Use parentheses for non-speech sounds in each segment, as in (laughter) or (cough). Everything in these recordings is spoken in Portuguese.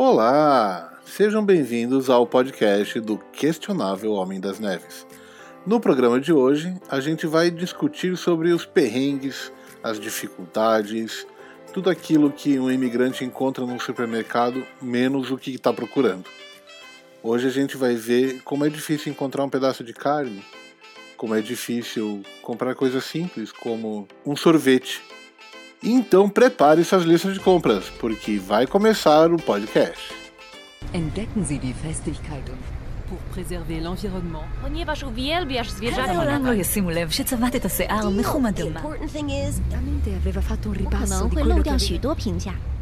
Olá! Sejam bem-vindos ao podcast do Questionável Homem das Neves. No programa de hoje, a gente vai discutir sobre os perrengues, as dificuldades, tudo aquilo que um imigrante encontra no supermercado, menos o que está procurando. Hoje a gente vai ver como é difícil encontrar um pedaço de carne, como é difícil comprar coisas simples como um sorvete. Então prepare suas listas de compras, porque vai começar o podcast. Entdecken Sie die Festigkeit und pour préserver l'environnement. Prenez вашу вельбіж звіжати. Карлан לא ישימו לב שצבעת את השיער מחום אדמה.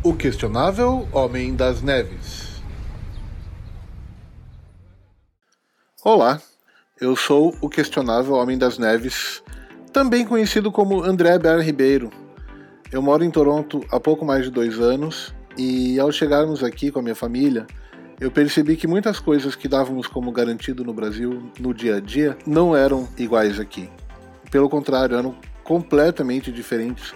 O questionável Homem das Neves. Olá, eu sou o questionável Homem das Neves, também conhecido como André Ber Ribeiro eu moro em Toronto há pouco mais de dois anos e ao chegarmos aqui com a minha família, eu percebi que muitas coisas que dávamos como garantido no Brasil no dia a dia não eram iguais aqui. Pelo contrário, eram completamente diferentes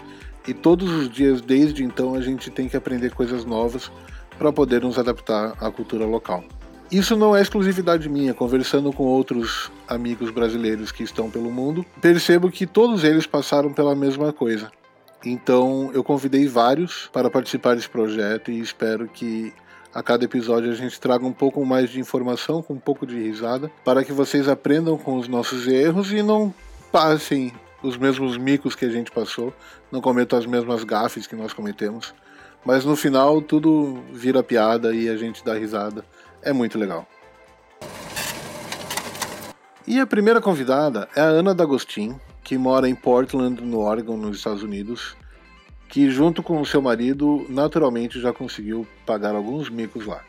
e todos os dias desde então a gente tem que aprender coisas novas para poder nos adaptar à cultura local. Isso não é exclusividade minha, conversando com outros amigos brasileiros que estão pelo mundo, percebo que todos eles passaram pela mesma coisa. Então eu convidei vários para participar desse projeto e espero que a cada episódio a gente traga um pouco mais de informação, com um pouco de risada, para que vocês aprendam com os nossos erros e não passem os mesmos micos que a gente passou, não cometam as mesmas gafes que nós cometemos. Mas no final tudo vira piada e a gente dá risada. É muito legal. E a primeira convidada é a Ana D'Agostin, que mora em Portland, no Oregon, nos Estados Unidos, que junto com o seu marido naturalmente já conseguiu pagar alguns micos lá.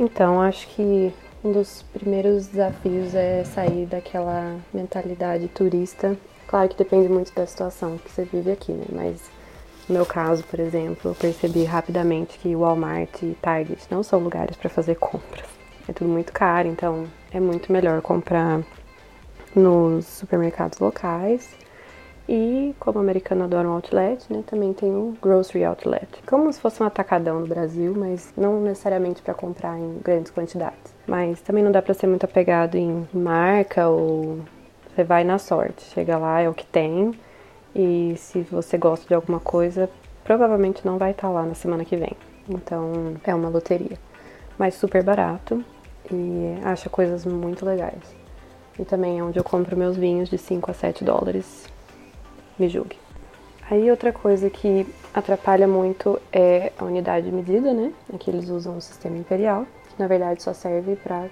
Então, acho que um dos primeiros desafios é sair daquela mentalidade turista. Claro que depende muito da situação que você vive aqui, né? Mas no meu caso, por exemplo, eu percebi rapidamente que Walmart e Target não são lugares para fazer compras. É tudo muito caro, então é muito melhor comprar nos supermercados locais. E como o americano adora um outlet, né, também tem um grocery outlet. Como se fosse um atacadão no Brasil, mas não necessariamente para comprar em grandes quantidades. Mas também não dá para ser muito apegado em marca ou você vai na sorte. Chega lá, é o que tem. E se você gosta de alguma coisa, provavelmente não vai estar lá na semana que vem. Então é uma loteria. Mas super barato e acha coisas muito legais. E também é onde eu compro meus vinhos de 5 a 7 dólares. Me julgue. Aí outra coisa que atrapalha muito é a unidade de medida, né? Aqui eles usam o sistema imperial, que na verdade só serve para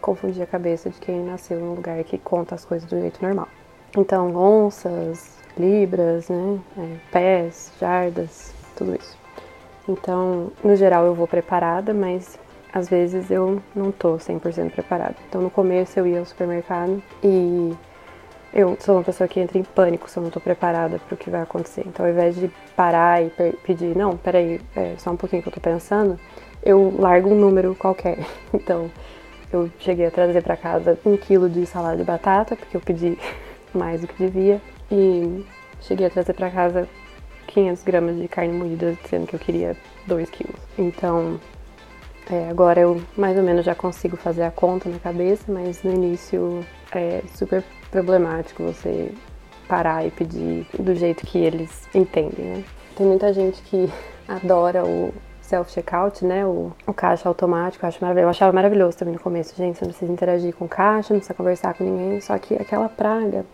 confundir a cabeça de quem nasceu num lugar que conta as coisas do jeito normal. Então, onças, libras, né? É, pés, jardas, tudo isso. Então, no geral eu vou preparada, mas às vezes eu não tô 100% preparada. Então, no começo eu ia ao supermercado e eu sou uma pessoa que entra em pânico se eu não tô preparada para o que vai acontecer. Então, ao invés de parar e pedir, não, peraí, é só um pouquinho que eu tô pensando, eu largo um número qualquer. (laughs) Então, eu cheguei a trazer para casa um quilo de salada de batata, porque eu pedi (laughs) mais do que devia, e cheguei a trazer para casa 500 gramas de carne moída, sendo que eu queria 2 quilos. Então, é, agora eu mais ou menos já consigo fazer a conta na cabeça, mas no início é super problemático você parar e pedir do jeito que eles entendem, né? Tem muita gente que (laughs) adora o self-checkout, né? O, o caixa automático, eu, acho maravilhoso. eu achava maravilhoso também no começo. Gente, você não precisa interagir com o caixa, não precisa conversar com ninguém, só que aquela praga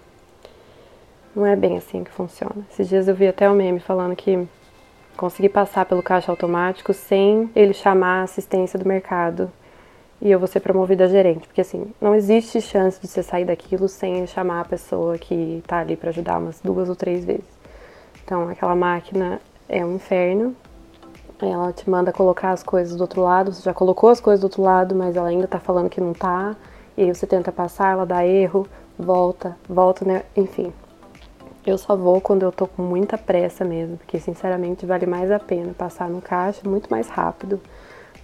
não é bem assim que funciona. Esses dias eu vi até um meme falando que consegui passar pelo caixa automático sem ele chamar a assistência do mercado e eu vou ser promovida a gerente, porque assim, não existe chance de você sair daquilo sem chamar a pessoa que tá ali para ajudar umas duas ou três vezes. Então, aquela máquina é um inferno. Ela te manda colocar as coisas do outro lado, você já colocou as coisas do outro lado, mas ela ainda tá falando que não tá. E aí você tenta passar, ela dá erro, volta, volta, né? Enfim, eu só vou quando eu tô com muita pressa mesmo, porque sinceramente vale mais a pena passar no caixa muito mais rápido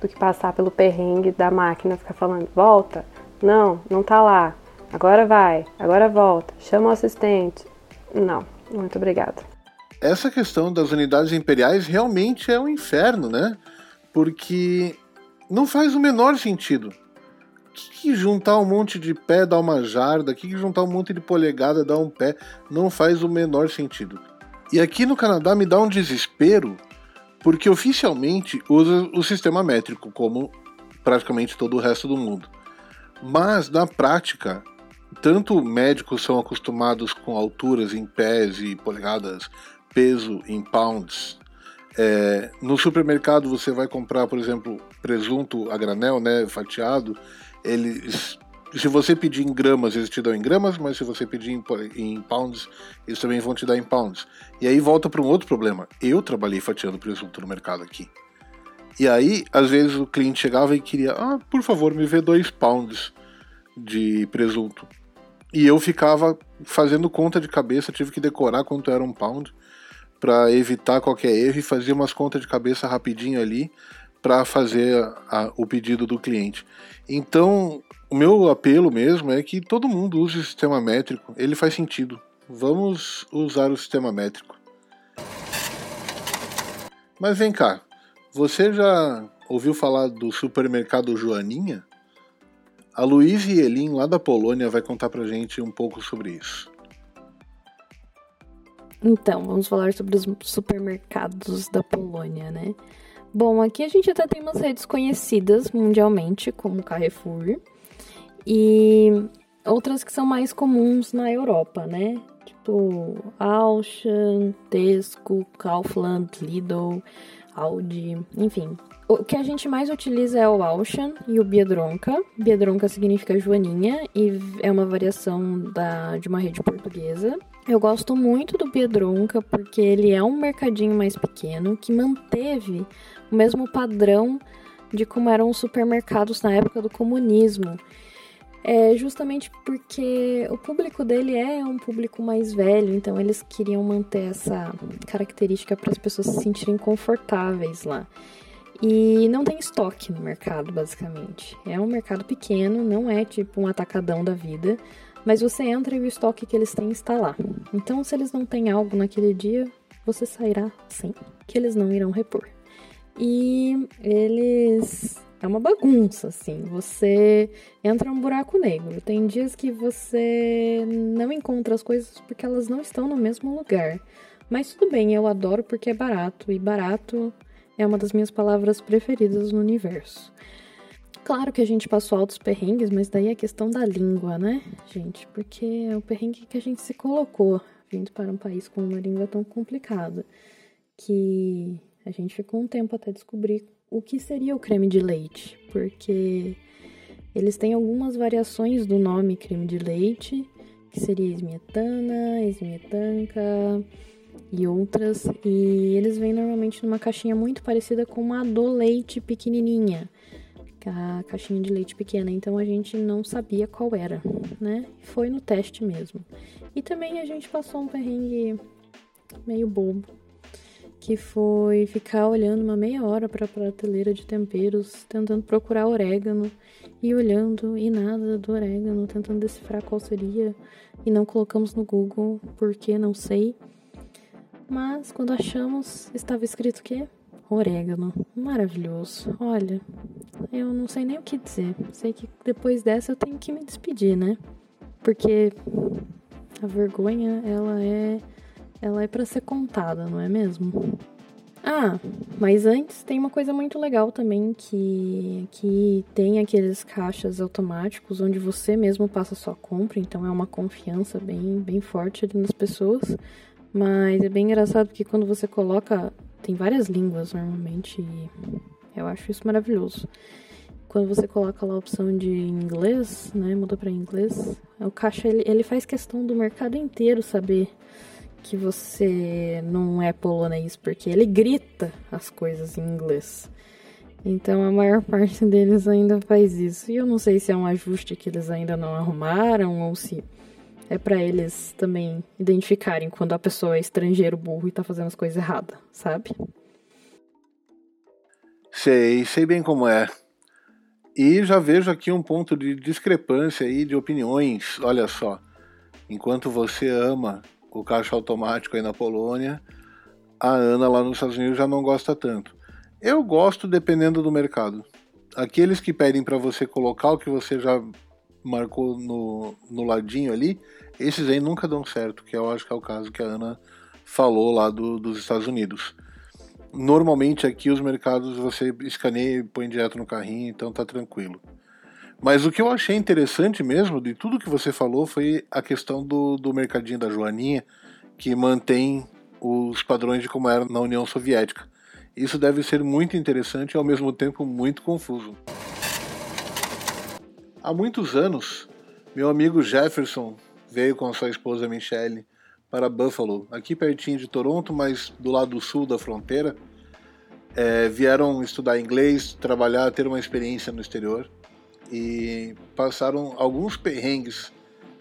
do que passar pelo perrengue da máquina ficar falando, volta, não, não tá lá, agora vai, agora volta, chama o assistente. Não, muito obrigada. Essa questão das unidades imperiais realmente é um inferno, né? Porque não faz o menor sentido. Que, que juntar um monte de pé dá uma jarda? Que, que juntar um monte de polegada dá um pé? Não faz o menor sentido. E aqui no Canadá me dá um desespero, porque oficialmente usa o sistema métrico, como praticamente todo o resto do mundo. Mas na prática, tanto médicos são acostumados com alturas em pés e polegadas, peso em pounds. É, no supermercado você vai comprar, por exemplo, presunto a granel, né, fatiado. Eles, se você pedir em gramas, eles te dão em gramas, mas se você pedir em, em pounds, eles também vão te dar em pounds. E aí volta para um outro problema. Eu trabalhei fatiando presunto no mercado aqui. E aí, às vezes o cliente chegava e queria, ah, por favor, me vê dois pounds de presunto. E eu ficava fazendo conta de cabeça, tive que decorar quanto era um pound para evitar qualquer erro e fazia umas contas de cabeça rapidinho ali para fazer a, o pedido do cliente. Então, o meu apelo mesmo é que todo mundo use o sistema métrico, ele faz sentido. Vamos usar o sistema métrico. Mas vem cá, você já ouviu falar do supermercado Joaninha? A Luísa Elin, lá da Polônia, vai contar pra gente um pouco sobre isso. Então, vamos falar sobre os supermercados da Polônia, né? Bom, aqui a gente até tem umas redes conhecidas mundialmente, como Carrefour, e outras que são mais comuns na Europa, né? Tipo Auchan, Tesco, Kaufland, Lidl, Audi, enfim. O que a gente mais utiliza é o Auchan e o Biedronka. Biedronka significa joaninha e é uma variação da, de uma rede portuguesa. Eu gosto muito do Biedronka porque ele é um mercadinho mais pequeno que manteve o mesmo padrão de como eram os supermercados na época do comunismo. É justamente porque o público dele é um público mais velho, então eles queriam manter essa característica para as pessoas se sentirem confortáveis lá. E não tem estoque no mercado, basicamente. É um mercado pequeno, não é tipo um atacadão da vida, mas você entra e o estoque que eles têm está lá. Então, se eles não têm algo naquele dia, você sairá sem, que eles não irão repor. E eles. É uma bagunça, assim. Você entra num buraco negro. Tem dias que você não encontra as coisas porque elas não estão no mesmo lugar. Mas tudo bem, eu adoro porque é barato. E barato é uma das minhas palavras preferidas no universo. Claro que a gente passou altos perrengues, mas daí é questão da língua, né, gente? Porque é o perrengue que a gente se colocou vindo para um país com uma língua tão complicada que a gente ficou um tempo até descobrir o que seria o creme de leite, porque eles têm algumas variações do nome creme de leite, que seria esmietana, esmietanca, e outras. E eles vêm normalmente numa caixinha muito parecida com a do leite pequenininha, a caixinha de leite pequena. Então a gente não sabia qual era, né? Foi no teste mesmo. E também a gente passou um perrengue meio bobo, que foi ficar olhando uma meia hora para a prateleira de temperos, tentando procurar orégano e olhando e nada do orégano, tentando decifrar qual seria e não colocamos no Google porque não sei. Mas quando achamos, estava escrito o quê? Orégano. Maravilhoso. Olha, eu não sei nem o que dizer. Sei que depois dessa eu tenho que me despedir, né? Porque a vergonha, ela é ela é para ser contada, não é mesmo? Ah, mas antes tem uma coisa muito legal também que que tem aqueles caixas automáticos onde você mesmo passa sua compra, então é uma confiança bem bem forte ali nas pessoas. Mas é bem engraçado porque quando você coloca. Tem várias línguas normalmente. E eu acho isso maravilhoso. Quando você coloca lá a opção de inglês, né? Muda para inglês. O caixa ele, ele faz questão do mercado inteiro saber que você não é polonês, porque ele grita as coisas em inglês. Então a maior (laughs) parte deles ainda faz isso. E eu não sei se é um ajuste que eles ainda não arrumaram ou se é para eles também identificarem quando a pessoa é estrangeiro burro e tá fazendo as coisas erradas, sabe? Sei, sei bem como é. E já vejo aqui um ponto de discrepância aí de opiniões. Olha só, enquanto você ama o caixa automático aí na Polônia, a Ana lá nos Estados Unidos já não gosta tanto. Eu gosto dependendo do mercado. aqueles que pedem para você colocar o que você já marcou no, no ladinho ali, esses aí nunca dão certo, que eu acho que é o caso que a Ana falou lá do, dos Estados Unidos. Normalmente aqui os mercados você escaneia e põe direto no carrinho, então tá tranquilo. Mas o que eu achei interessante mesmo de tudo que você falou foi a questão do, do mercadinho da Joaninha, que mantém os padrões de como era na União Soviética. Isso deve ser muito interessante e ao mesmo tempo muito confuso. Há muitos anos, meu amigo Jefferson veio com sua esposa Michelle para Buffalo, aqui pertinho de Toronto, mas do lado sul da fronteira. É, vieram estudar inglês, trabalhar, ter uma experiência no exterior e passaram alguns perrengues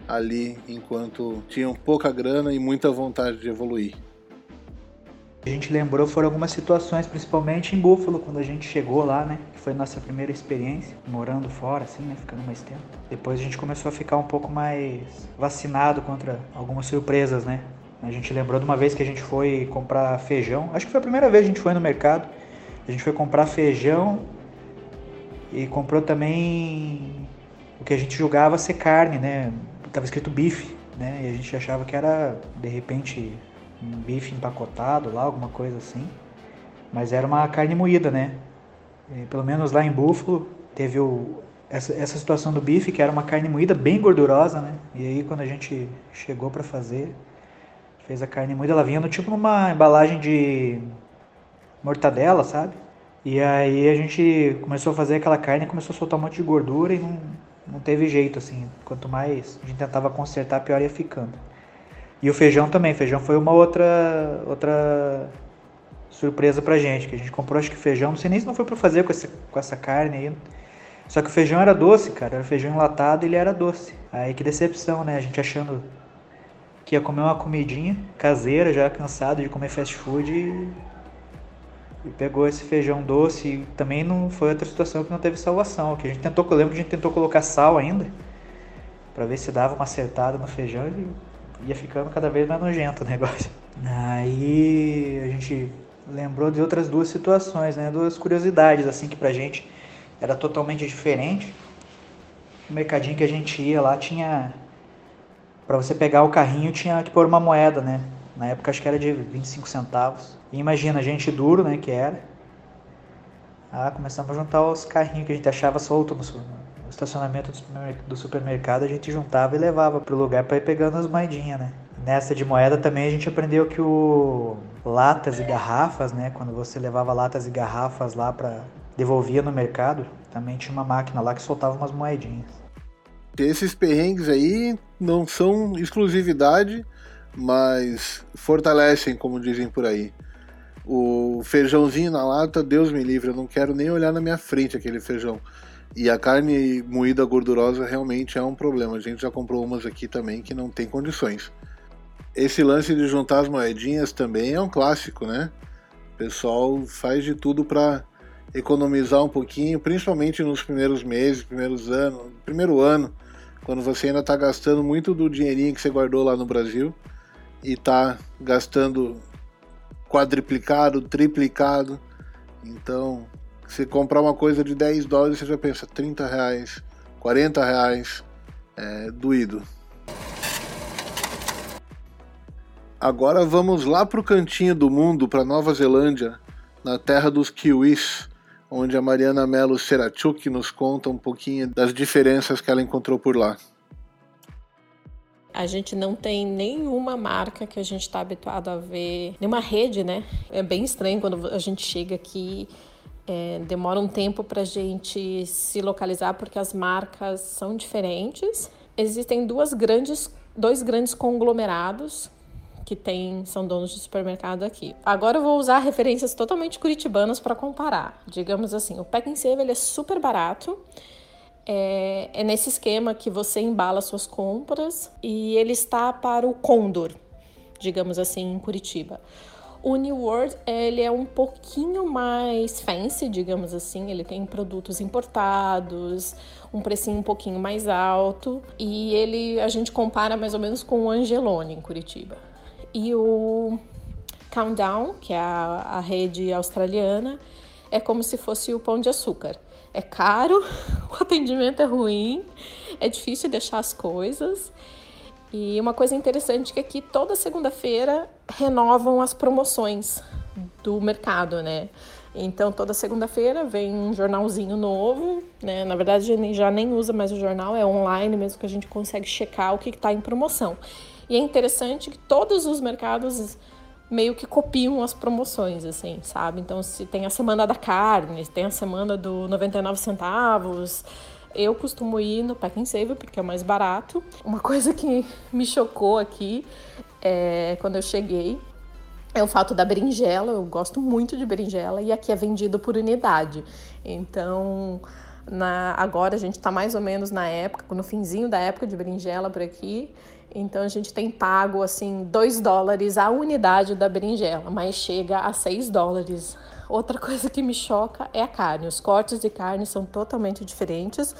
ali enquanto tinham pouca grana e muita vontade de evoluir. A gente lembrou foram algumas situações, principalmente em Buffalo, quando a gente chegou lá, né? Que foi nossa primeira experiência, morando fora, assim, né? Ficando mais tempo. Depois a gente começou a ficar um pouco mais vacinado contra algumas surpresas, né? A gente lembrou de uma vez que a gente foi comprar feijão. Acho que foi a primeira vez que a gente foi no mercado. A gente foi comprar feijão e comprou também o que a gente julgava ser carne, né? Tava escrito bife, né? E a gente achava que era, de repente, um bife empacotado lá, alguma coisa assim. Mas era uma carne moída, né? E, pelo menos lá em Buffalo teve o, essa, essa situação do bife, que era uma carne moída bem gordurosa, né? E aí quando a gente chegou para fazer, fez a carne moída, ela vinha no tipo numa embalagem de mortadela, sabe? E aí a gente começou a fazer aquela carne, começou a soltar um monte de gordura e não, não teve jeito, assim. Quanto mais a gente tentava consertar, pior ia ficando. E o feijão também. Feijão foi uma outra outra surpresa pra gente, que a gente comprou acho que feijão, não sei nem se não foi para fazer com essa, com essa carne aí. Só que o feijão era doce, cara, era feijão enlatado e ele era doce. Aí que decepção, né? A gente achando que ia comer uma comidinha caseira, já cansado de comer fast food e, e pegou esse feijão doce e também não foi outra situação que não teve salvação, que a gente tentou, eu lembro que a gente tentou colocar sal ainda para ver se dava uma acertada no feijão e ia ficando cada vez mais nojento o negócio. Aí a gente lembrou de outras duas situações, né? Duas curiosidades, assim, que pra gente era totalmente diferente. O mercadinho que a gente ia lá tinha. Para você pegar o carrinho tinha que pôr uma moeda, né? Na época acho que era de 25 centavos. E imagina, gente duro, né? Que era. Ah, começamos a juntar os carrinhos que a gente achava solto no, no estacionamento do supermercado, a gente juntava e levava pro lugar para ir pegando as moedinhas, né? Nessa de moeda também a gente aprendeu que o latas e garrafas, né, quando você levava latas e garrafas lá para devolvia no mercado, também tinha uma máquina lá que soltava umas moedinhas. Esses perrengues aí não são exclusividade, mas fortalecem, como dizem por aí. O feijãozinho na lata, Deus me livre, eu não quero nem olhar na minha frente aquele feijão. E a carne moída gordurosa realmente é um problema. A gente já comprou umas aqui também que não tem condições. Esse lance de juntar as moedinhas também é um clássico, né? O pessoal faz de tudo para economizar um pouquinho, principalmente nos primeiros meses, primeiros anos, primeiro ano, quando você ainda está gastando muito do dinheirinho que você guardou lá no Brasil e está gastando quadriplicado, triplicado. Então, você comprar uma coisa de 10 dólares, você já pensa 30 reais, 40 reais, é doído. Agora vamos lá para o cantinho do mundo, para Nova Zelândia, na terra dos kiwis, onde a Mariana Melo Serachuk nos conta um pouquinho das diferenças que ela encontrou por lá. A gente não tem nenhuma marca que a gente está habituado a ver, nenhuma rede, né? É bem estranho quando a gente chega aqui é, demora um tempo para a gente se localizar porque as marcas são diferentes. Existem duas grandes, dois grandes conglomerados que tem, são donos de supermercado aqui. Agora eu vou usar referências totalmente curitibanas para comparar. Digamos assim, o Pack and Save ele é super barato. É, é nesse esquema que você embala suas compras e ele está para o Condor, digamos assim, em Curitiba. O New World ele é um pouquinho mais fancy, digamos assim. Ele tem produtos importados, um precinho um pouquinho mais alto e ele a gente compara mais ou menos com o Angelone em Curitiba. E o Countdown, que é a, a rede australiana, é como se fosse o pão de açúcar. É caro, (laughs) o atendimento é ruim, é difícil deixar as coisas. E uma coisa interessante é que aqui toda segunda-feira renovam as promoções do mercado, né? Então toda segunda-feira vem um jornalzinho novo, né? Na verdade a gente já nem usa mais o jornal, é online mesmo que a gente consegue checar o que está em promoção. E é interessante que todos os mercados meio que copiam as promoções, assim, sabe? Então, se tem a semana da carne, tem a semana do 99 centavos. Eu costumo ir no Pack and Save porque é mais barato. Uma coisa que me chocou aqui é quando eu cheguei é o fato da berinjela. Eu gosto muito de berinjela e aqui é vendido por unidade. Então, na, agora a gente está mais ou menos na época, no finzinho da época de berinjela por aqui. Então a gente tem pago assim 2 dólares a unidade da berinjela, mas chega a 6 dólares. Outra (laughs) coisa que me choca é a carne. Os cortes de carne são totalmente diferentes.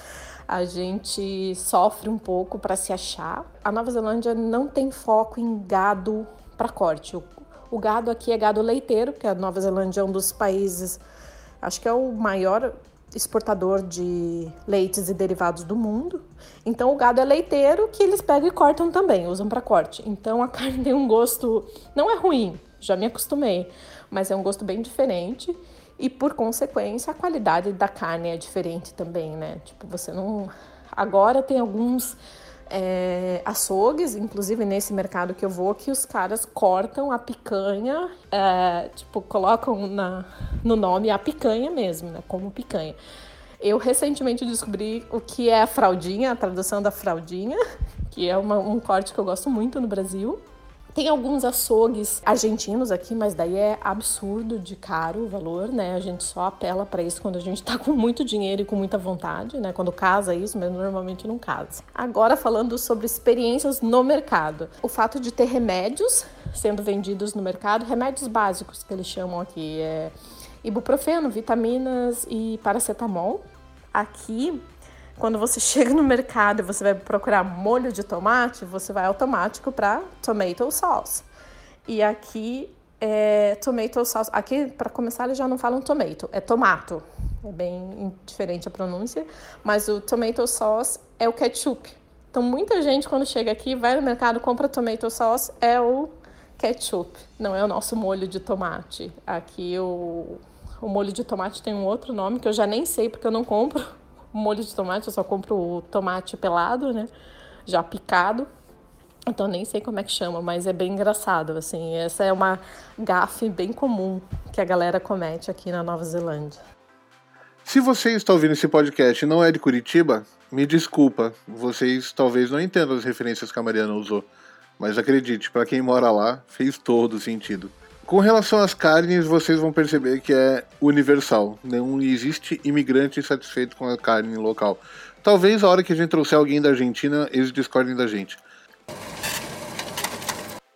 A gente sofre um pouco para se achar. A Nova Zelândia não tem foco em gado para corte. O, o gado aqui é gado leiteiro, que a Nova Zelândia é um dos países, acho que é o maior exportador de leites e derivados do mundo. Então o gado é leiteiro que eles pegam e cortam também, usam para corte. Então a (laughs) carne tem um gosto, não é ruim, já me acostumei, mas é um gosto bem diferente e por consequência a qualidade da carne é diferente também, né? Tipo, você não agora tem alguns é, açougues, inclusive nesse mercado que eu vou, que os caras cortam a picanha, é, tipo, colocam na, no nome a picanha mesmo, né? Como picanha. Eu recentemente descobri o que é a fraldinha, a tradução da fraldinha, que é uma, um corte que eu gosto muito no Brasil. Tem alguns açougues argentinos aqui, mas daí é absurdo de caro o valor, né? A gente só apela para isso quando a gente tá com muito dinheiro e com muita vontade, né? Quando casa isso, mas normalmente não casa. Agora falando sobre experiências no mercado. O fato de ter remédios sendo vendidos no mercado, remédios básicos que eles chamam aqui, é ibuprofeno, vitaminas e paracetamol. Aqui quando você (laughs) chega no mercado e você vai procurar molho de tomate, você vai automático para tomato sauce. E aqui é tomato sauce. Aqui, para começar, eles já não falam tomato, é tomato. É bem diferente a pronúncia, mas o tomato sauce é o ketchup. Então, muita gente, quando chega aqui, vai no mercado, compra tomato sauce, é o ketchup, não é o nosso molho de tomate. Aqui, o, o molho de tomate tem um outro nome que eu já nem sei porque eu não compro molho de tomate, eu só compro o tomate pelado, né? Já picado. Então nem sei como é que chama, mas é bem engraçado, assim. Essa é uma gafe bem comum que a galera comete aqui na Nova Zelândia. Se você está ouvindo esse podcast e não é de Curitiba, me desculpa, vocês talvez não entendam as referências que a Mariana usou, mas acredite, para quem mora lá, fez todo sentido. Com relação às carnes, vocês vão perceber que é universal. Não existe imigrante satisfeito com a carne local. Talvez a hora que a gente trouxer alguém da Argentina, eles discordem da gente.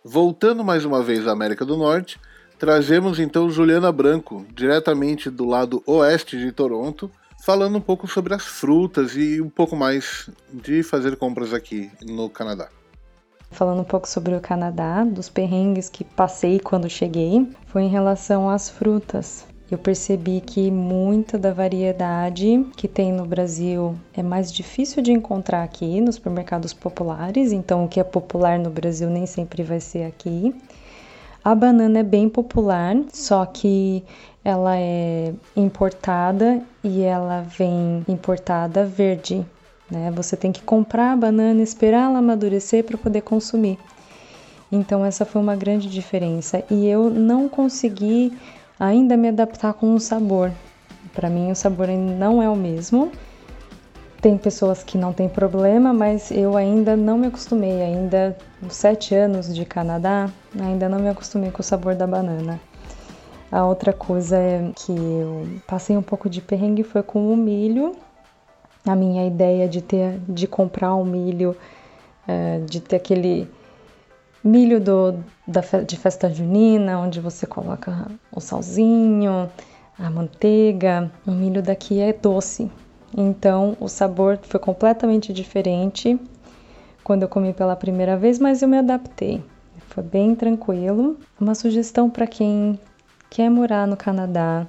Voltando mais uma vez à América do Norte, trazemos então Juliana Branco, diretamente do lado oeste de Toronto, falando um pouco sobre as frutas e um pouco mais de fazer compras aqui no Canadá. Falando um pouco sobre o Canadá, dos perrengues que passei quando cheguei, foi em relação às frutas. Eu percebi que muita da variedade que tem no Brasil é mais difícil de encontrar aqui nos supermercados populares, então o que é popular no Brasil nem sempre vai ser aqui. A banana é bem popular, só que ela é importada e ela vem importada verde. Né? Você tem que comprar a banana, esperar ela amadurecer para poder consumir. Então essa foi uma grande diferença e eu não consegui ainda me adaptar com o sabor. Para mim o sabor não é o mesmo. Tem pessoas que não tem problema, mas eu ainda não me acostumei. Ainda nos sete anos de Canadá, ainda não me acostumei com o sabor da banana. A outra coisa é que eu passei um pouco de perrengue foi com o milho a minha ideia de ter de comprar um milho, é, de ter aquele milho do, da, de festa junina, onde você coloca o salzinho, a manteiga. O milho daqui é doce, então o sabor foi completamente diferente quando eu comi pela primeira vez, mas eu me adaptei. Foi bem tranquilo. Uma sugestão para quem quer morar no Canadá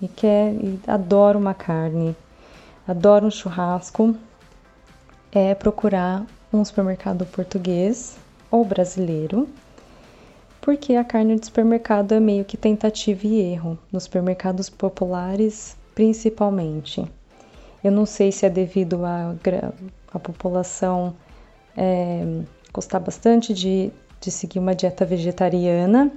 e quer e adora uma carne, adora um churrasco, é procurar um supermercado português ou brasileiro, porque a carne de supermercado é meio que tentativa e erro, nos supermercados populares principalmente. Eu não sei se é devido à a, população é, gostar bastante de, de seguir uma dieta vegetariana.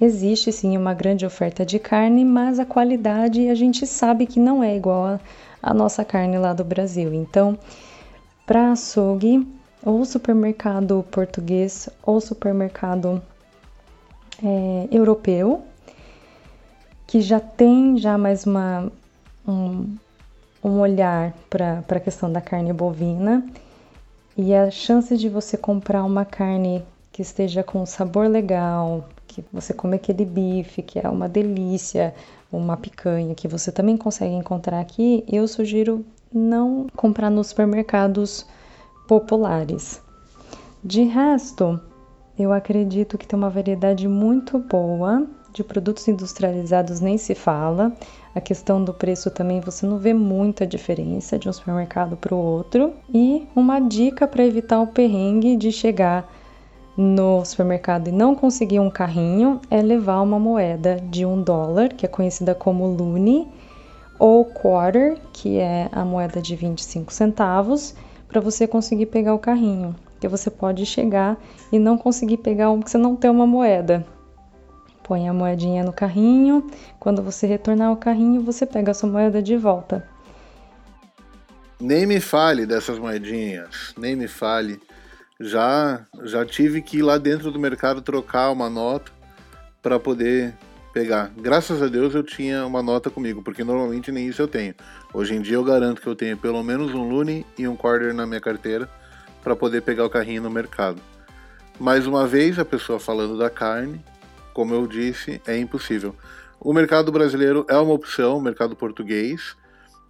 Existe sim uma grande oferta de carne, mas a qualidade a gente sabe que não é igual à nossa carne lá do Brasil. Então, para açougue, ou supermercado português ou supermercado é, europeu, que já tem já mais uma, um, um olhar para a questão da carne bovina e a chance de você comprar uma carne que esteja com sabor legal, que você come aquele bife, que é uma delícia, uma picanha que você também consegue encontrar aqui, eu sugiro não comprar nos supermercados populares. De resto, eu acredito que tem uma variedade muito boa de produtos industrializados nem se fala. A questão do preço também você não vê muita diferença de um supermercado para o outro. E uma dica para evitar o perrengue de chegar no supermercado e não conseguir um carrinho é levar uma moeda de um dólar, que é conhecida como lune, ou quarter, que é a moeda de 25 centavos, para você conseguir pegar o carrinho. Porque você pode chegar e não conseguir pegar um porque você não tem uma moeda. Põe a moedinha no carrinho, quando você retornar ao carrinho, você pega a sua moeda de volta. Nem me fale dessas moedinhas, nem me fale. Já já tive que ir lá dentro do mercado trocar uma nota para poder pegar. Graças a Deus eu tinha uma nota comigo, porque normalmente nem isso eu tenho. Hoje em dia eu garanto que eu tenho pelo menos um Lune e um Quarter na minha carteira para poder pegar o carrinho no mercado. Mais uma vez, a pessoa falando da carne, como eu disse, é impossível. O mercado brasileiro é uma opção, o mercado português.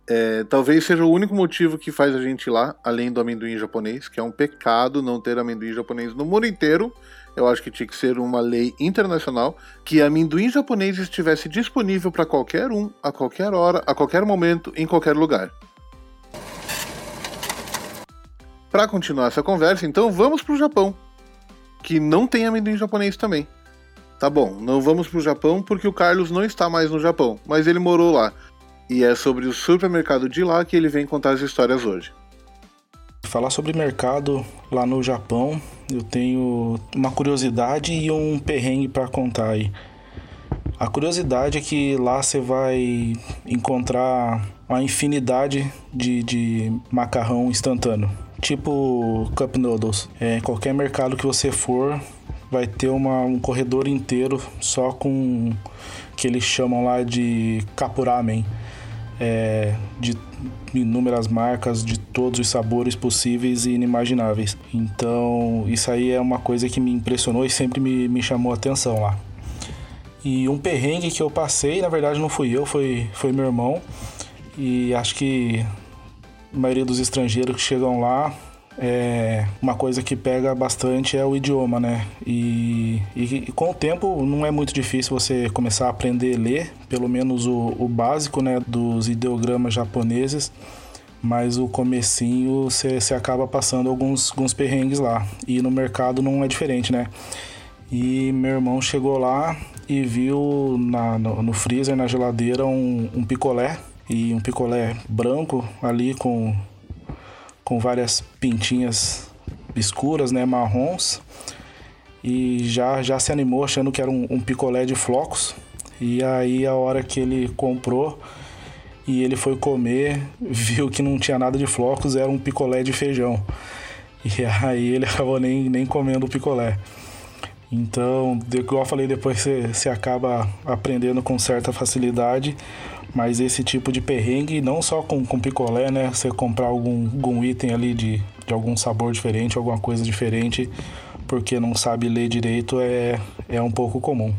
É, talvez seja o único motivo que faz a gente ir lá, além do amendoim japonês, que é um pecado não ter amendoim japonês no mundo inteiro. Eu acho que tinha que ser uma lei internacional que amendoim japonês estivesse disponível para qualquer um, a qualquer hora, a qualquer momento, em qualquer lugar. Para continuar essa conversa, então vamos para o Japão, que não tem amendoim japonês também. Tá bom, não vamos pro Japão porque o Carlos não está mais no Japão, mas ele morou lá. E é sobre o supermercado de lá que ele vem contar as histórias hoje. Falar sobre mercado lá no Japão, eu tenho uma curiosidade e um perrengue para contar aí. A curiosidade é que lá você vai encontrar uma infinidade de, de macarrão instantâneo, tipo cup noodles. É, qualquer mercado que você for, vai ter uma, um corredor inteiro só com que eles chamam lá de kapuramen. É, de inúmeras marcas de todos os sabores possíveis e inimagináveis. Então, isso aí é uma coisa que me impressionou e sempre me, me chamou a atenção lá. E um perrengue que eu passei, na verdade não fui eu, foi, foi meu irmão. E acho que a maioria dos estrangeiros que chegam lá é, uma coisa que pega bastante é o idioma, né? E, e, e, com o tempo não é muito difícil você começar a aprender a ler, pelo menos o, o básico, né, dos ideogramas japoneses. Mas o comecinho você, acaba passando alguns, alguns perrengues lá. E no mercado não é diferente, né? E meu irmão chegou lá e viu na, no, no freezer, na geladeira, um, um picolé. E um picolé branco ali com com várias pintinhas escuras, né, marrons. E já, já se animou achando que era um, um picolé de flocos. E aí a hora que ele comprou e ele foi comer, viu que não tinha nada de flocos, era um picolé de feijão. E aí ele (laughs) acabou nem, nem comendo o picolé. Então, igual eu falei, depois você, você acaba aprendendo com certa facilidade mas esse tipo de perrengue, não só com, com picolé, né? Você comprar algum, algum item ali de, de algum sabor diferente, alguma coisa diferente, porque não sabe ler direito, é, é um pouco comum.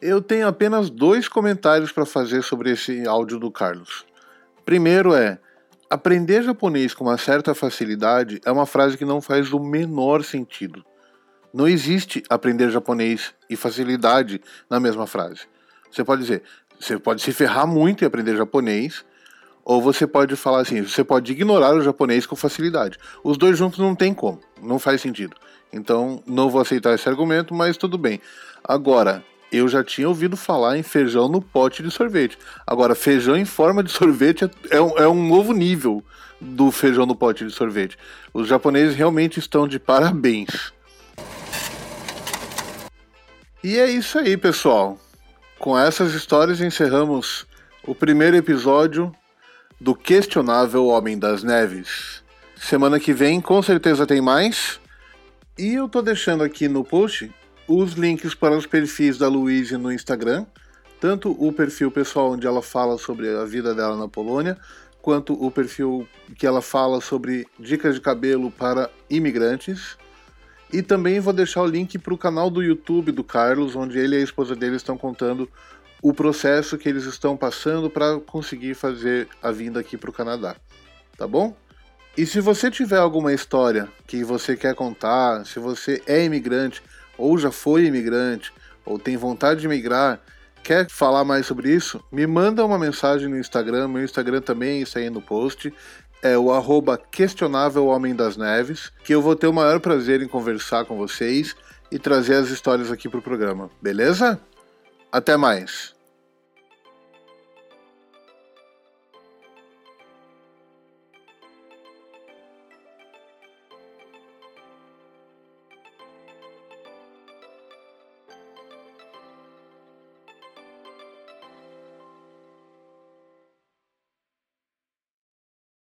Eu tenho apenas dois comentários para fazer sobre esse áudio do Carlos. Primeiro é: aprender japonês com uma certa facilidade é uma frase que não faz o menor sentido. Não existe aprender japonês e facilidade na mesma frase. Você pode dizer, Você pode se ferrar muito e aprender japonês, ou você pode falar assim, você pode ignorar o japonês com facilidade. Os dois juntos não tem como, não faz sentido. Então, não vou aceitar esse argumento, mas tudo bem. Agora, eu já tinha ouvido falar em feijão no pote de sorvete. Agora, feijão em forma de (laughs) sorvete é, um, é um novo nível do feijão no pote de sorvete. Os japoneses realmente estão de parabéns. E é isso aí, pessoal. Com essas histórias encerramos o primeiro episódio do questionável Homem das Neves. Semana que vem com certeza tem mais. E eu tô deixando aqui no post os links para os perfis da Luísa no Instagram, tanto o perfil pessoal onde ela fala sobre a vida dela na Polônia, quanto o perfil que ela fala sobre dicas de cabelo para imigrantes. E também vou deixar o link para o canal do YouTube do Carlos, onde ele e a esposa dele estão contando o processo que eles estão passando para conseguir fazer a vinda aqui para o Canadá. Tá bom? E se você tiver alguma história que você quer contar, se você é imigrante ou já foi imigrante ou tem vontade de migrar, quer falar mais sobre isso, me manda uma mensagem no Instagram. Meu Instagram também está aí no post. É o arroba questionável Homem das Neves, que eu vou ter o maior prazer em conversar com vocês e trazer as histórias aqui para o programa, beleza? Até mais!